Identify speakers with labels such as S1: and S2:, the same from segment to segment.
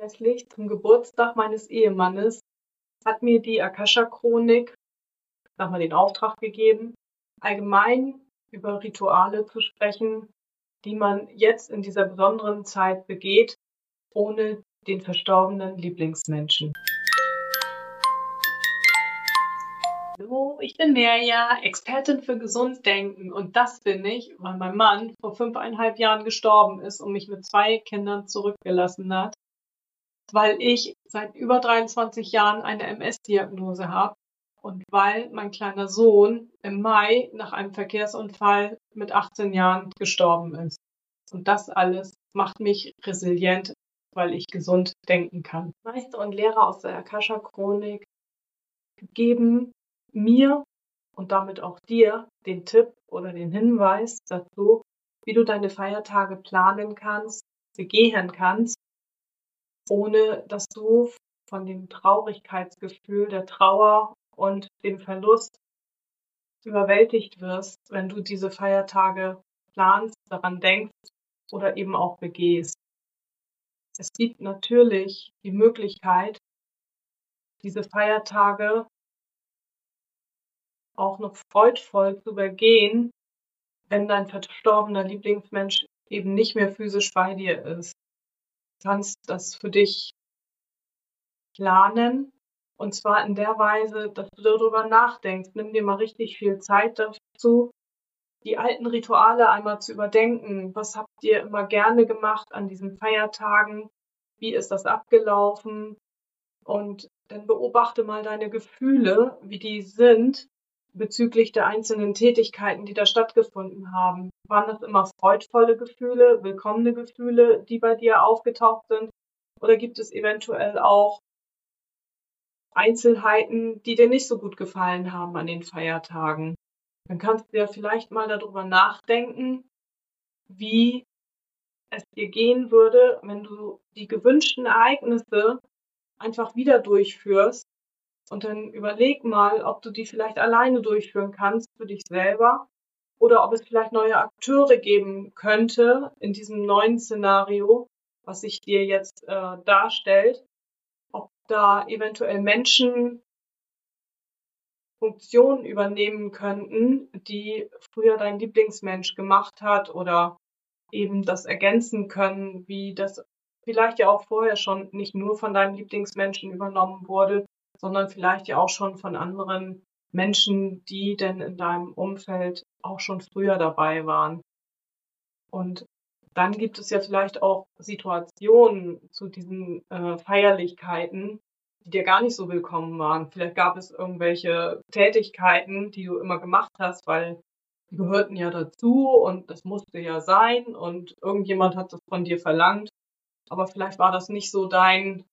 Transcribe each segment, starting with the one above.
S1: Anlässlich zum Geburtstag meines Ehemannes. Hat mir die Akasha-Chronik nochmal den Auftrag gegeben, allgemein über Rituale zu sprechen, die man jetzt in dieser besonderen Zeit begeht, ohne den verstorbenen Lieblingsmenschen. Hallo, ich bin Nerja, Expertin für Gesunddenken und das bin ich, weil mein Mann vor fünfeinhalb Jahren gestorben ist und mich mit zwei Kindern zurückgelassen hat, weil ich seit über 23 Jahren eine MS-Diagnose habe und weil mein kleiner Sohn im Mai nach einem Verkehrsunfall mit 18 Jahren gestorben ist. Und das alles macht mich resilient, weil ich gesund denken kann. Meister und Lehrer aus der Akasha-Chronik geben mir und damit auch dir den Tipp oder den Hinweis dazu, wie du deine Feiertage planen kannst, begehen kannst, ohne dass du von dem Traurigkeitsgefühl, der Trauer und dem Verlust überwältigt wirst, wenn du diese Feiertage planst, daran denkst oder eben auch begehst. Es gibt natürlich die Möglichkeit, diese Feiertage auch noch freudvoll zu übergehen, wenn dein verstorbener Lieblingsmensch eben nicht mehr physisch bei dir ist. Kannst das für dich planen und zwar in der Weise, dass du darüber nachdenkst. Nimm dir mal richtig viel Zeit dazu, die alten Rituale einmal zu überdenken. Was habt ihr immer gerne gemacht an diesen Feiertagen? Wie ist das abgelaufen? Und dann beobachte mal deine Gefühle, wie die sind bezüglich der einzelnen Tätigkeiten, die da stattgefunden haben. Waren das immer freudvolle Gefühle, willkommene Gefühle, die bei dir aufgetaucht sind? Oder gibt es eventuell auch Einzelheiten, die dir nicht so gut gefallen haben an den Feiertagen? Dann kannst du ja vielleicht mal darüber nachdenken, wie es dir gehen würde, wenn du die gewünschten Ereignisse einfach wieder durchführst und dann überleg mal, ob du die vielleicht alleine durchführen kannst für dich selber oder ob es vielleicht neue Akteure geben könnte in diesem neuen Szenario, was sich dir jetzt äh, darstellt. Ob da eventuell Menschen Funktionen übernehmen könnten, die früher dein Lieblingsmensch gemacht hat oder eben das ergänzen können, wie das vielleicht ja auch vorher schon nicht nur von deinem Lieblingsmenschen übernommen wurde, sondern vielleicht ja auch schon von anderen Menschen, die denn in deinem Umfeld auch schon früher dabei waren. Und dann gibt es ja vielleicht auch Situationen zu diesen äh, Feierlichkeiten, die dir gar nicht so willkommen waren. Vielleicht gab es irgendwelche Tätigkeiten, die du immer gemacht hast, weil die gehörten ja dazu und das musste ja sein und irgendjemand hat das von dir verlangt. Aber vielleicht war das nicht so dein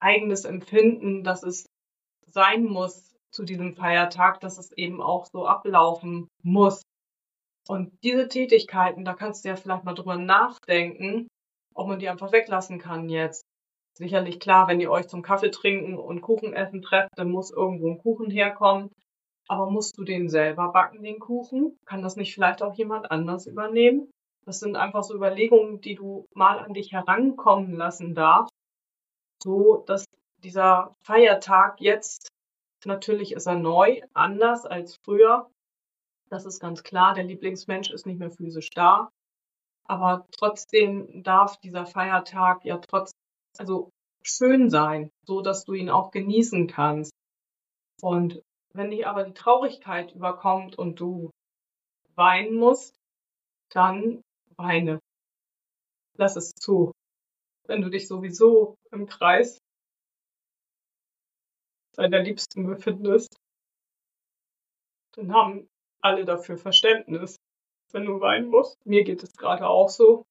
S1: eigenes Empfinden, dass es sein muss zu diesem Feiertag, dass es eben auch so ablaufen muss. Und diese Tätigkeiten, da kannst du ja vielleicht mal drüber nachdenken, ob man die einfach weglassen kann jetzt. Sicherlich klar, wenn ihr euch zum Kaffee trinken und Kuchen essen trefft, dann muss irgendwo ein Kuchen herkommen. Aber musst du den selber backen, den Kuchen? Kann das nicht vielleicht auch jemand anders übernehmen? Das sind einfach so Überlegungen, die du mal an dich herankommen lassen darfst so, dass dieser Feiertag jetzt, natürlich ist er neu, anders als früher. Das ist ganz klar, der Lieblingsmensch ist nicht mehr physisch da. Aber trotzdem darf dieser Feiertag ja trotzdem, also schön sein, so dass du ihn auch genießen kannst. Und wenn dich aber die Traurigkeit überkommt und du weinen musst, dann weine. Lass es zu wenn du dich sowieso im Kreis deiner Liebsten befindest, dann haben alle dafür Verständnis, wenn du weinen musst. Mir geht es gerade auch so.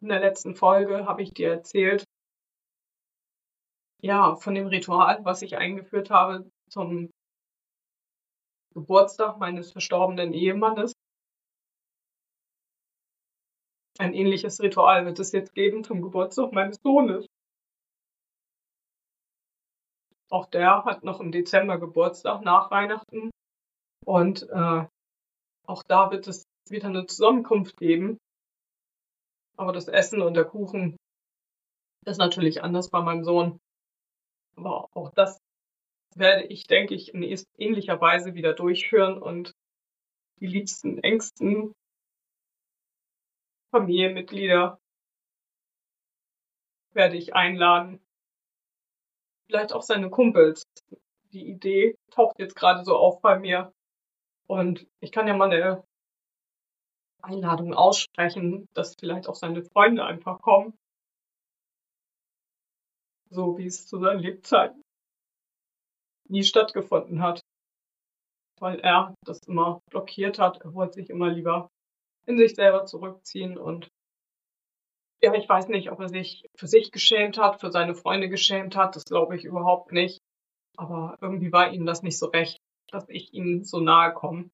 S1: In der letzten Folge habe ich dir erzählt, ja, von dem Ritual, was ich eingeführt habe zum Geburtstag meines verstorbenen Ehemannes. Ein ähnliches Ritual wird es jetzt geben zum Geburtstag meines Sohnes. Auch der hat noch im Dezember Geburtstag nach Weihnachten. Und äh, auch da wird es wieder eine Zusammenkunft geben. Aber das Essen und der Kuchen ist natürlich anders bei meinem Sohn. Aber auch das werde ich, denke ich, in ähnlicher Weise wieder durchführen und die liebsten, engsten Familienmitglieder werde ich einladen. Vielleicht auch seine Kumpels. Die Idee taucht jetzt gerade so auf bei mir. Und ich kann ja mal eine Einladung aussprechen, dass vielleicht auch seine Freunde einfach kommen. So wie es zu seinen Lebzeiten nie stattgefunden hat. Weil er das immer blockiert hat. Er wollte sich immer lieber in sich selber zurückziehen und ja, ich weiß nicht, ob er sich für sich geschämt hat, für seine Freunde geschämt hat. Das glaube ich überhaupt nicht. Aber irgendwie war ihm das nicht so recht, dass ich ihm so nahe komme.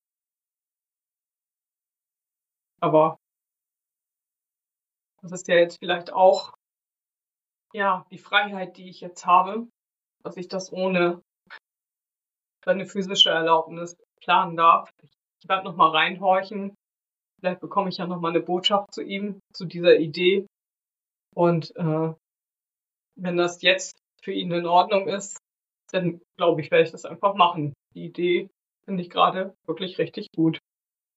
S1: Aber das ist ja jetzt vielleicht auch ja die Freiheit, die ich jetzt habe, dass ich das ohne seine physische Erlaubnis planen darf. Ich werde noch mal reinhorchen. Vielleicht bekomme ich ja noch mal eine Botschaft zu ihm, zu dieser Idee. Und äh, wenn das jetzt für ihn in Ordnung ist, dann glaube ich, werde ich das einfach machen. Die Idee finde ich gerade wirklich richtig gut.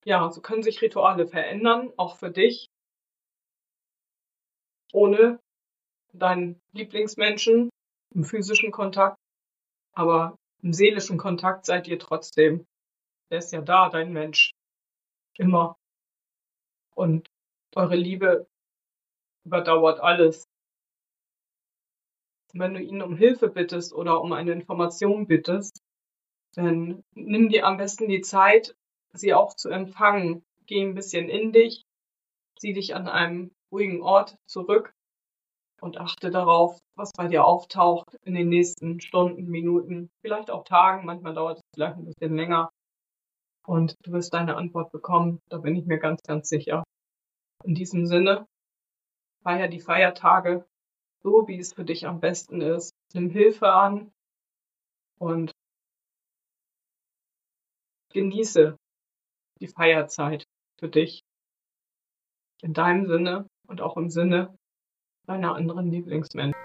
S1: Ja, so können sich Rituale verändern, auch für dich, ohne deinen Lieblingsmenschen im physischen Kontakt, aber im seelischen Kontakt seid ihr trotzdem. Der ist ja da, dein Mensch. Immer. Und eure Liebe überdauert alles. wenn du ihn um Hilfe bittest oder um eine Information bittest, dann nimm dir am besten die Zeit, sie auch zu empfangen. Geh ein bisschen in dich, zieh dich an einem ruhigen Ort zurück und achte darauf, was bei dir auftaucht in den nächsten Stunden, Minuten, vielleicht auch Tagen. Manchmal dauert es vielleicht ein bisschen länger. Und du wirst deine Antwort bekommen. Da bin ich mir ganz, ganz sicher. In diesem Sinne, feier die Feiertage so, wie es für dich am besten ist. Nimm Hilfe an und genieße die Feierzeit für dich. In deinem Sinne und auch im Sinne deiner anderen Lieblingsmenschen.